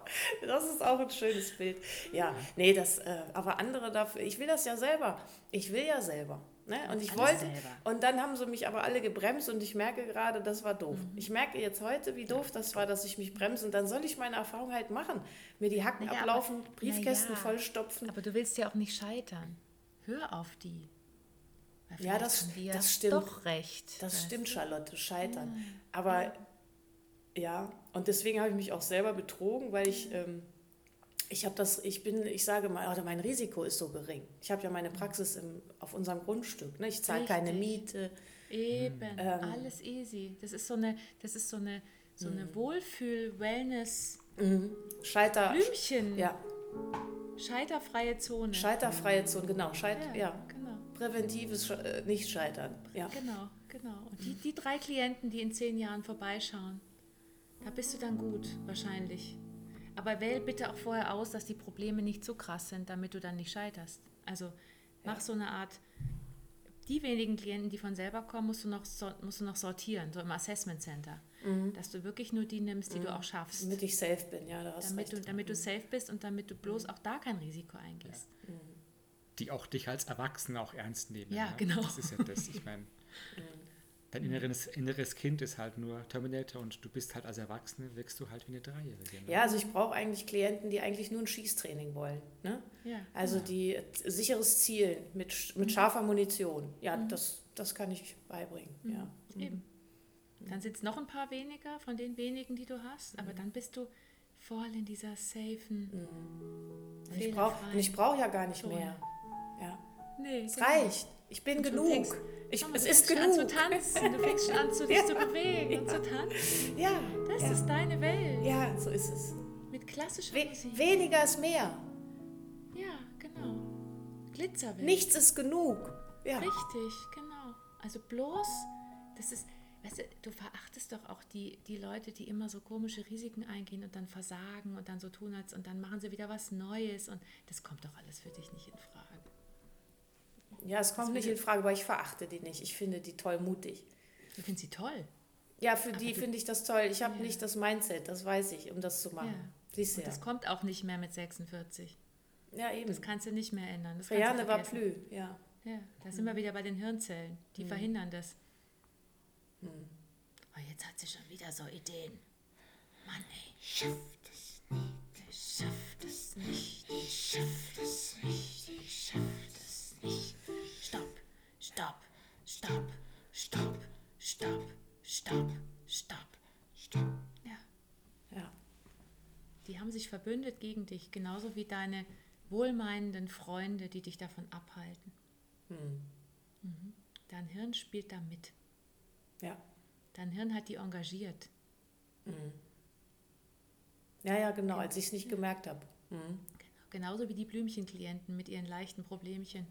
Das ist auch ein schönes Bild. Ja, nee, das, äh, aber andere dafür, ich will das ja selber. Ich will ja selber. Ne? Und ich wollte, selber. und dann haben sie mich aber alle gebremst und ich merke gerade, das war doof. Mhm. Ich merke jetzt heute, wie doof das war, dass ich mich bremse und dann soll ich meine Erfahrung halt machen. Mir die Hacken Naja, ablaufen, aber- Briefkästen naja. vollstopfen. Aber du willst ja auch nicht scheitern. Hör auf die. Ja, das- ja das stimmt. Doch recht. Das stimmt, Charlotte, scheitern. Aber ja, und deswegen habe ich mich auch selber betrogen, weil ich, ähm, ich habe das, ich bin, ich sage mal, oder mein Risiko ist so gering. Ich habe ja meine Praxis im, auf unserem Grundstück. Ne? Ich zahle keine. Miete. Eben, Ähm. alles easy. Das ist so eine, das ist so eine, so Mhm. eine Wohlfühl-Wellness- Scheiter. Blümchen. Ja, Scheiterfreie Zone. Scheiterfreie Zone, genau. Scheit, ja, ja, genau. Präventives äh, Nicht-Scheitern. Ja. Genau, genau. Und die, die drei Klienten, die in zehn Jahren vorbeischauen, da bist du dann gut, wahrscheinlich. Aber wähl bitte auch vorher aus, dass die Probleme nicht so krass sind, damit du dann nicht scheiterst. Also mach so eine Art, die wenigen Klienten, die von selber kommen, musst du noch, musst du noch sortieren, so im Assessment Center. Dass du wirklich nur die nimmst, die du auch schaffst. Damit ich safe bin, ja, da hast Damit recht. du, damit du safe bist und damit du bloß auch da kein Risiko eingehst. Die auch dich als Erwachsener auch ernst nehmen. Ja, ne? genau. Das ist ja das. Ich meine, dein inneres, inneres Kind ist halt nur Terminator und du bist halt als Erwachsene, wirkst du halt wie eine Dreijährige. Ne? Ja, also ich brauche eigentlich Klienten, die eigentlich nur ein Schießtraining wollen. Ne? Ja, Also die äh, sicheres Zielen mit, mit scharfer Munition. Ja, das, das kann ich beibringen. Ja. Eben. Dann sind es noch ein paar weniger von den wenigen, die du hast, aber dann bist du voll in dieser safen. Und ich brauche brauch ja gar nicht Zone. mehr. Ja. Nee, Es reicht. Ich bin Und du genug. fängst- Ich, Komm, es du ist fängst an genug. zu tanzen, du fängst schon an, zu dich zu bewegen und zu tanzen. Ja, Das ja. ist deine Welt. ja, so ist es. Mit klassischer We Musik. weniger ist mehr. Ja, genau. Glitzerwelt. Nichts ist genug. Ja. Richtig, genau. Also bloß, das ist, weißt du, du verachtest doch auch die, die Leute, die immer so komische Risiken eingehen und dann versagen und dann so tun als und dann machen sie wieder was Neues und das kommt doch alles für dich nicht in Frage. Ja, es kommt nicht in Frage, aber ich verachte die nicht. Ich finde die toll mutig. Ich finde sie toll. Ja, für die finde ich das toll. Ich habe nicht das Mindset, das weiß ich, um das zu machen. Ja. Siehst du Und ja. das kommt auch nicht mehr mit 46. Ja, eben. Das kannst du nicht mehr ändern. Das kannst du Reane war plü, ja. Ja, da sind wir wieder bei den Hirnzellen. Die verhindern das. Hm. Oh, jetzt hat sie schon wieder so Ideen. Mann, ey. Schafft es nicht. Ich schafft es nicht. Ich schafft es nicht. Ich schafft es nicht. Stopp, stopp, stopp, stopp, stopp, stopp, stopp, stopp. Ja. Ja. Die haben sich verbündet gegen dich, genauso wie deine wohlmeinenden Freunde, die dich davon abhalten. Hm. Mhm. Dein Hirn spielt da mit. Ja. Dein Hirn hat die engagiert. Mhm. Ja, ja, genau, als ich es nicht gemerkt habe. Mhm. Genau, genauso wie die Blümchenklienten mit ihren leichten Problemchen.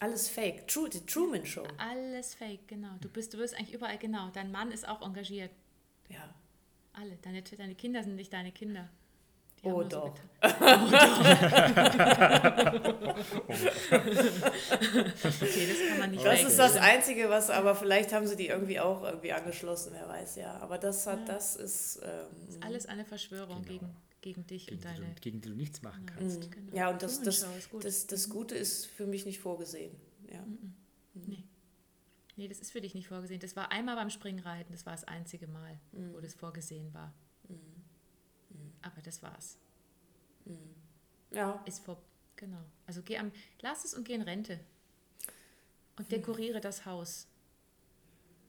Alles fake. True, die Truman Show. Alles fake, genau. Du bist, du wirst eigentlich überall genau. Dein Mann ist auch engagiert. Ja. Alle. Deine, deine Kinder sind nicht deine Kinder. Die Oh, haben nur doch. okay, das kann man nicht Das ist das Einzige, was, aber vielleicht haben sie die irgendwie auch irgendwie angeschlossen, wer weiß, ja. Aber das hat, das ist, ähm, Alles eine Verschwörung Genau. gegen, gegen dich Gegen, und die deine. du, gegen die du nichts machen kannst. Genau. ja, und das, das, gut. das, das Gute ist für mich nicht vorgesehen. Ja. Nee. Nee, das ist für dich nicht vorgesehen. Das war einmal beim Springreiten, das war das einzige Mal, wo das vorgesehen war. Aber das war's. Ja, Ist vor. Genau. Also geh am. Lass es und geh in Rente. Und dekoriere das Haus.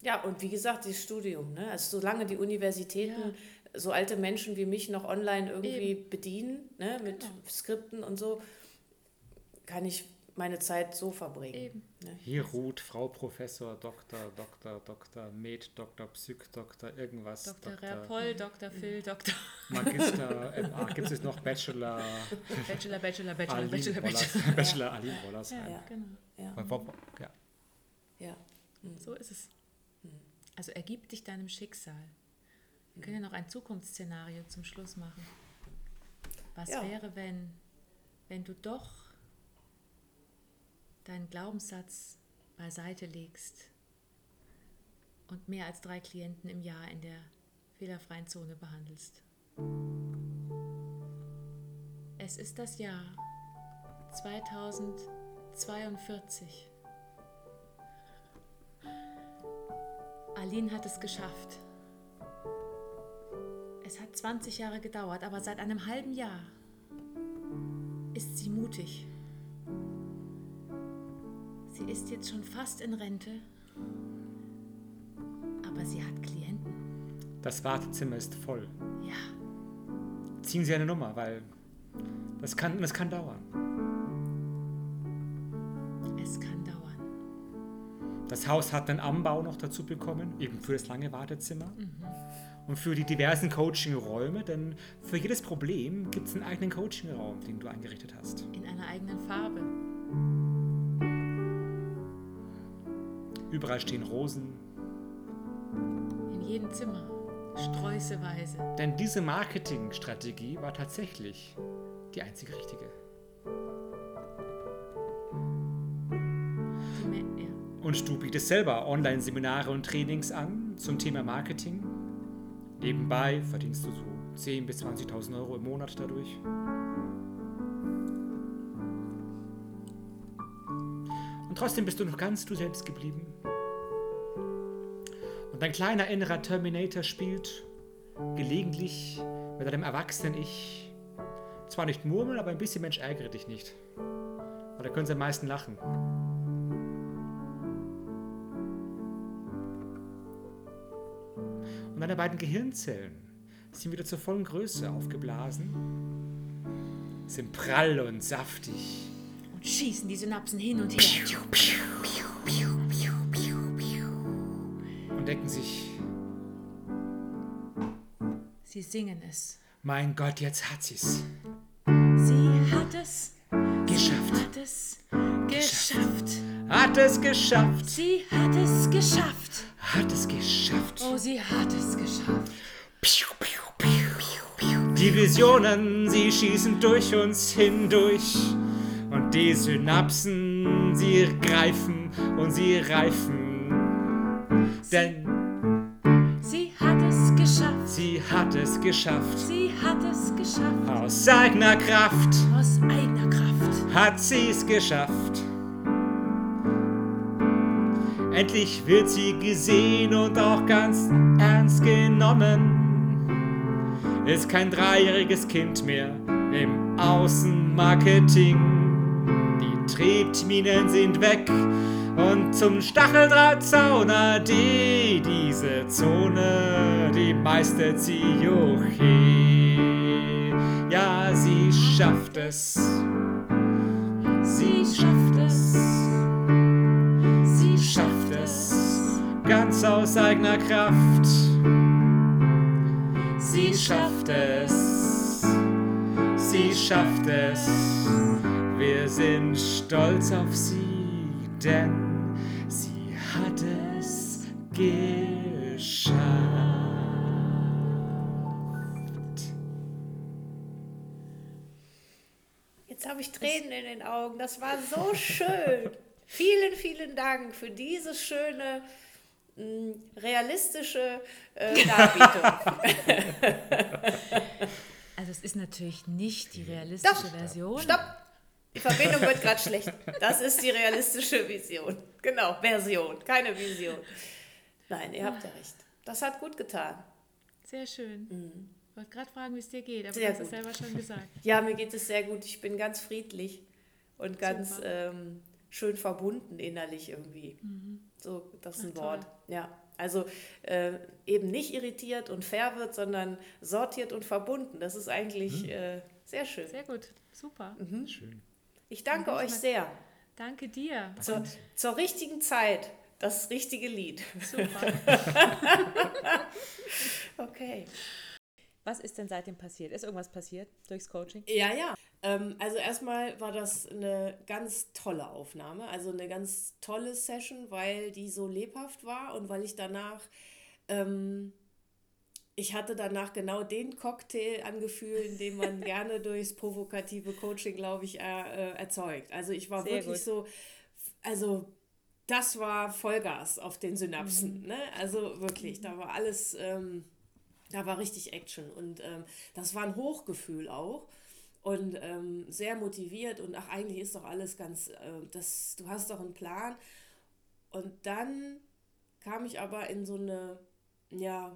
ja, und wie gesagt, das Studium, ne? Also solange die Universitäten so alte Menschen wie mich noch online irgendwie bedienen, ne? mit Genau. Skripten und so, kann ich meine Zeit so verbringen. Eben. Ne? Hier ruht Frau Professor, Doktor, Doktor, Doktor, Med, Doktor, Psych, Doktor, irgendwas. Dr. Rapol, Dr. Phil, Dr. Magister, MA, gibt es noch Bachelor, Bachelor, Bachelor, Bachelor, Aline Bachelor, Wollers, Bachelor. Bachelor Aline Wollers. Ja, Ja. genau. Ja, ja. ja. So ist es. Also ergib dich deinem Schicksal. Wir können ja noch ein Zukunftsszenario zum Schluss machen. Was Ja. wäre, wenn, wenn du doch deinen Glaubenssatz beiseite legst und mehr als drei Klienten im Jahr in der fehlerfreien Zone behandelst? Es ist das Jahr 2042. Aline hat es geschafft. Es hat 20 Jahre gedauert, aber seit einem halben Jahr ist sie mutig. Sie ist jetzt schon fast in Rente, aber sie hat Klienten. Das Wartezimmer ist voll. Ja, Ziehen Sie eine Nummer, weil das kann, das kann dauern. es kann dauern. Das Haus hat einen Anbau noch dazu bekommen, eben für das lange Wartezimmer. Und für die diversen Coaching-Räume, denn für jedes Problem gibt es einen eigenen Coaching-Raum, den du eingerichtet hast. In einer eigenen Farbe. Überall stehen Rosen. In jedem Zimmer. Sträußeweise. Denn diese Marketingstrategie war tatsächlich die einzige richtige. Und du bietest selber Online-Seminare und Trainings an zum Thema Marketing. Nebenbei verdienst du so 10.000 bis 20.000 Euro im Monat dadurch. Und trotzdem bist du noch ganz du selbst geblieben. Und dein kleiner innerer Terminator spielt gelegentlich mit deinem erwachsenen Ich zwar nicht murmeln, aber ein bisschen Mensch ärgere dich nicht. Weil da können sie am meisten lachen. Und deine beiden Gehirnzellen sind wieder zur vollen Größe aufgeblasen, sind prall und saftig Und schießen die Synapsen hin und her. und denken sich, Sie singen es. mein Gott, jetzt hat sie's. Sie hat es. Geschafft. Hat es geschafft. Hat es geschafft. Sie hat es geschafft. Hat es geschafft. Oh, sie hat es geschafft. Die Visionen, sie schießen durch uns hindurch. Und die Synapsen, sie greifen und sie reifen. Denn Sie hat es geschafft. sie hat es geschafft. Sie hat es geschafft. Aus eigener Kraft Aus eigener Kraft. hat sie es geschafft. Endlich wird sie gesehen und auch ganz ernst genommen. Ist kein dreijähriges Kind mehr im Außenmarketing. Die Triebminen sind weg und zum Stacheldrahtzauner die diese Zone, die meistert sie juche. Ja, sie schafft es. Sie schafft es. Ganz aus eigener Kraft. Sie schafft es. Sie schafft es. Wir sind stolz auf sie, denn sie hat es geschafft. Jetzt habe ich Tränen in den Augen. Das war so schön. vielen, vielen Dank für diese schöne, realistische äh, Darbietung. Also es ist natürlich nicht die realistische Doch, Version. Stopp! Die Verbindung wird gerade schlecht. Das ist die realistische Vision. Genau, Version, keine Vision. Nein, ihr habt ja recht. Das hat gut getan. Sehr schön. Ich wollte gerade fragen, wie es dir geht, aber Sehr du hast es selber schon gesagt. Ja, mir geht es sehr gut. Ich bin ganz friedlich und ganz ähm, schön verbunden innerlich irgendwie. So, das ist ein Ach. Wort. Ja, also äh, eben nicht irritiert und verwirrt, sondern sortiert und verbunden. Das ist eigentlich äh, sehr schön. Sehr gut, super. Schön. Ich danke euch sehr. Danke dir. Zur, zur richtigen Zeit das richtige Lied. Super. Okay. Was ist denn seitdem passiert? Ist irgendwas passiert durchs Coaching? Ja, ja. Ähm, also erstmal war das eine ganz tolle Aufnahme, also eine ganz tolle Session, weil die so lebhaft war und weil ich danach, ähm, ich hatte danach genau den Cocktail an Gefühlen, den man gerne durchs provokative Coaching, glaube ich, äh, erzeugt. Also ich war Sehr wirklich gut. so, also das war Vollgas auf den Synapsen. Ne? Also wirklich, da war alles, ähm, da war richtig Action und ähm, das war ein Hochgefühl auch und ähm, sehr motiviert und ach, eigentlich ist doch alles ganz, äh, das, du hast doch einen Plan. Und dann kam ich aber in so eine, ja,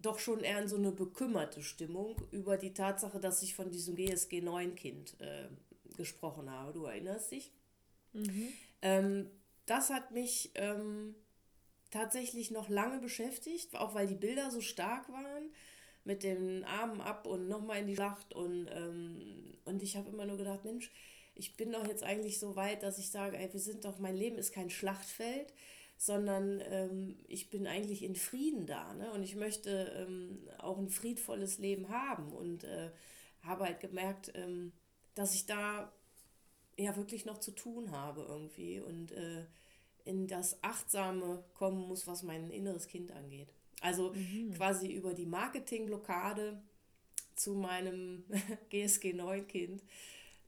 doch schon eher in so eine bekümmerte Stimmung über die Tatsache, dass ich von diesem GSG 9 Kind äh, gesprochen habe. Du erinnerst dich? Ähm, das hat mich ähm, tatsächlich noch lange beschäftigt, auch weil die Bilder so stark waren, mit den Armen ab und nochmal in die Schlacht. Und, ähm, und ich habe immer nur gedacht, Mensch, ich bin doch jetzt eigentlich so weit, dass ich sage, ey, wir sind doch, mein Leben ist kein Schlachtfeld, sondern ähm, ich bin eigentlich in Frieden da. Ne? Und ich möchte ähm, auch ein friedvolles Leben haben und äh, habe halt gemerkt, ähm, dass ich da ja wirklich noch zu tun habe irgendwie und äh, in das Achtsame kommen muss, was mein inneres Kind angeht. Also mhm. quasi über die Marketingblockade zu meinem GSG 9 Kind.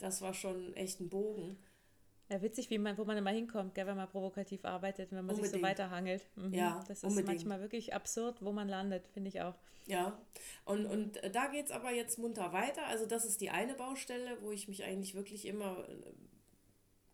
Das war schon echt ein Bogen. Ja, witzig, wie man, wo man immer hinkommt, gell, wenn man provokativ arbeitet, wenn man unbedingt. sich so weiterhangelt. Mhm. Ja, das ist unbedingt. manchmal wirklich absurd, wo man landet, finde ich auch. Ja, und, und da geht es aber jetzt munter weiter. Also das ist die eine Baustelle, wo ich mich eigentlich wirklich immer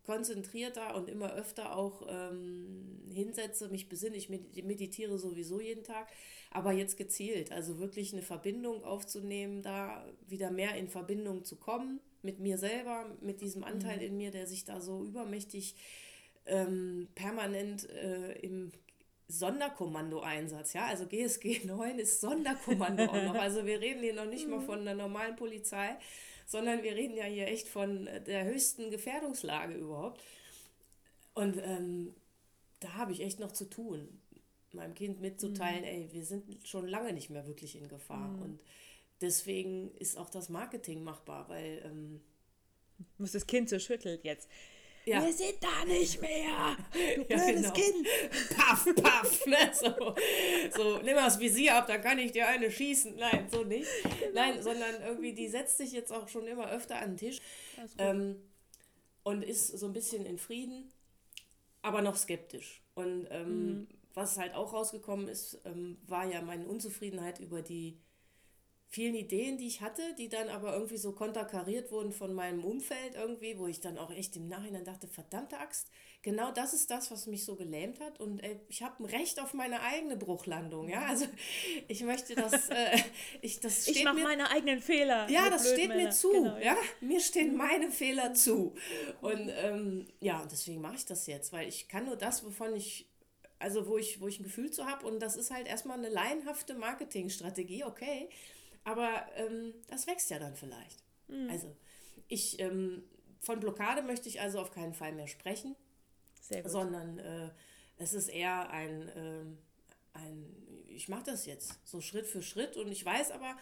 konzentrierter und immer öfter auch ähm, hinsetze, mich besinne. Ich meditiere sowieso jeden Tag, aber jetzt gezielt. Also wirklich eine Verbindung aufzunehmen, da wieder mehr in Verbindung zu kommen mit mir selber, mit diesem Anteil mhm. in mir, der sich da so übermächtig ähm, permanent äh, im Sonderkommando-Einsatz, ja, also GSG 9 ist Sonderkommando auch noch. Also wir reden hier noch nicht mal mhm. von der normalen Polizei, sondern wir reden ja hier echt von äh, der höchsten Gefährdungslage überhaupt. Und ähm, da habe ich echt noch zu tun, meinem Kind mitzuteilen, mhm. ey, wir sind schon lange nicht mehr wirklich in Gefahr. Mhm. Und deswegen ist auch das Marketing machbar, weil... Ähm, muss das Kind so schüttelt jetzt. Ja. Wir sind da nicht mehr. Du blödes ja, genau. Kind. Paff, paff. Ne? So, so, nimm das Visier ab, dann kann ich dir eine schießen. Nein, so nicht. Genau. Nein, sondern irgendwie, die setzt sich jetzt auch schon immer öfter an den Tisch ähm, und ist so ein bisschen in Frieden, aber noch skeptisch. Und ähm, mhm. was halt auch rausgekommen ist, ähm, war ja meine Unzufriedenheit über die vielen Ideen, die ich hatte, die dann aber irgendwie so konterkariert wurden von meinem Umfeld irgendwie, wo ich dann auch echt im Nachhinein dachte, verdammte Axt, genau das ist das, was mich so gelähmt hat. Und äh, ich habe ein Recht auf meine eigene Bruchlandung, ja, also ich möchte das, äh, ich das steht Ich mache meine eigenen Fehler. Ja, das steht mir zu, genau, ja. ja. mir stehen meine Fehler zu. Und ähm, ja, und deswegen mache ich das jetzt, weil ich kann nur das, wovon ich also wo ich, wo ich ein Gefühl zu habe und das ist halt erstmal eine laienhafte Marketingstrategie, okay, aber ähm, das wächst ja dann vielleicht. Mhm. Also ich ähm, von Blockade möchte ich also auf keinen Fall mehr sprechen, sondern äh, es ist eher ein, äh, ein ich mache das jetzt so Schritt für Schritt und ich weiß aber,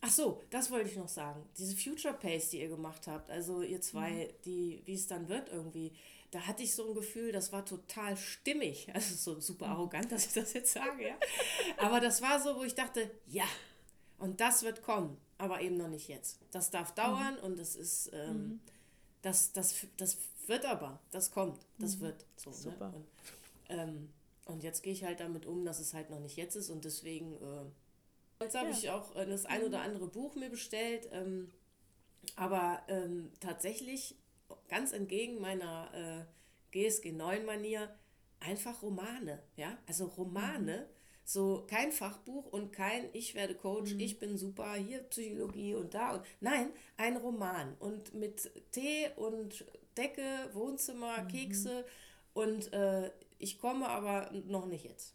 ach so, das wollte ich noch sagen, diese Future Pace, die ihr gemacht habt, also ihr zwei, mhm. die, wie es dann wird irgendwie, da hatte ich so ein Gefühl, das war total stimmig, also so super mhm. arrogant, dass ich das jetzt sage, ja, aber das war so, wo ich dachte, ja, und das wird kommen, aber eben noch nicht jetzt. Das darf dauern mhm. und es ist, ähm, mhm. das, das, das wird aber, das kommt, das mhm. wird so. Ne? Super. Ne? Und, ähm, und jetzt gehe ich halt damit um, dass es halt noch nicht jetzt ist und deswegen, äh, jetzt habe ja. ich auch äh, das ein oder mhm. andere Buch mir bestellt, ähm, aber ähm, tatsächlich ganz entgegen meiner äh, GSG 9 Manier einfach Romane, ja, also Romane mhm. So kein Fachbuch und kein Ich werde Coach, mhm. ich bin super, hier Psychologie und da und nein, ein Roman und mit Tee und Decke, Wohnzimmer, mhm. Kekse und äh, ich komme aber noch nicht jetzt.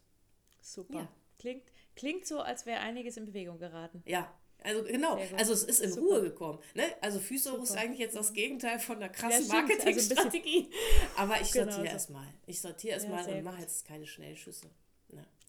Super. Ja. Klingt, klingt so, als wäre einiges in Bewegung geraten. Ja, also genau, also es ist in Super. Ruhe gekommen. Ne? Also Füße ist eigentlich jetzt das Gegenteil von einer krassen ja, also Marketingstrategie. Also Aber ich sortiere genau erstmal. Ich sortiere erstmal ja, und mache jetzt keine Schnellschüsse.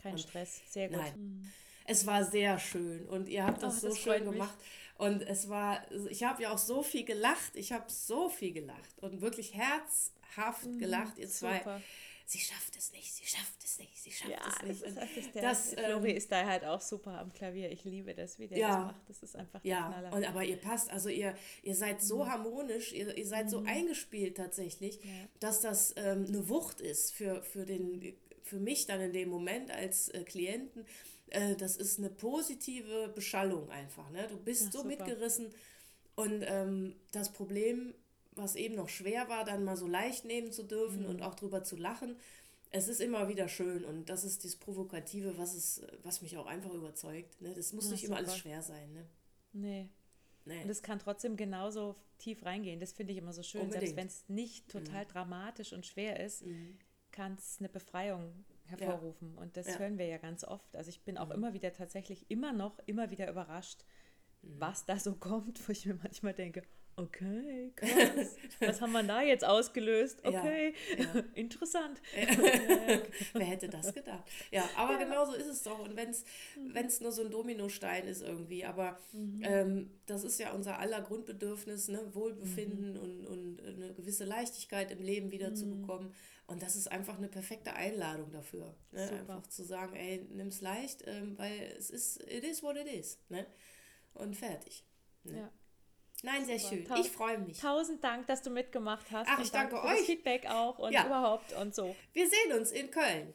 Kein und Stress, sehr gut. Nein. Mhm. Es war sehr schön und ihr habt das oh, so das schön gemacht. Und es war, ich habe ja auch so viel gelacht. Ich habe so viel gelacht und wirklich herzhaft mhm, gelacht, ihr zwei. Super. Sie schafft es nicht, sie schafft es nicht, sie schafft ja, es nicht. Das ist, der, das, Flori ähm, ist da halt auch super am Klavier. Ich liebe das, wie der ja, das macht. Das ist einfach der ja, Knaller. Und, aber ihr passt, also ihr, ihr seid so mhm. harmonisch, ihr, ihr seid mhm. so eingespielt tatsächlich, ja. dass das ähm, eine Wucht ist für, für den für mich dann in dem Moment als äh, Klienten, äh, das ist eine positive Beschallung einfach. Ne? Du bist Ach, so super. mitgerissen und ähm, das Problem, was eben noch schwer war, dann mal so leicht nehmen zu dürfen mhm. und auch drüber zu lachen, es ist immer wieder schön und das ist das Provokative, was, es, was mich auch einfach überzeugt. Ne? Das muss Ach, nicht super. immer alles schwer sein. Ne? Nee. Nee. Und es kann trotzdem genauso tief reingehen. Das finde ich immer so schön, Unbedingt. selbst wenn es nicht total mhm. dramatisch und schwer ist. Mhm kann es eine Befreiung hervorrufen. Ja. Und das ja. hören wir ja ganz oft. Also ich bin auch mhm. immer wieder tatsächlich immer noch, immer wieder überrascht, mhm. was da so kommt, wo ich mir manchmal denke, Okay, krass. Was haben wir da jetzt ausgelöst? Okay, Ja, interessant. Wer hätte das gedacht? Ja, aber genau so ist es doch. Und wenn es nur so ein Dominostein ist irgendwie, aber ähm, das ist ja unser aller Grundbedürfnis, ne? Wohlbefinden und, und eine gewisse Leichtigkeit im Leben wieder zu bekommen. Und das ist einfach eine perfekte Einladung dafür. Ne? Super. Einfach zu sagen, ey, nimm's leicht, ähm, weil es ist, it is what it is. Ne? Und fertig. Ne? Ja. Nein, sehr Super. schön. Ich freue mich. Tausend Dank, dass du mitgemacht hast. Ach, und ich danke für Das euch. Feedback auch und Ja. überhaupt und so. Wir sehen uns in Köln.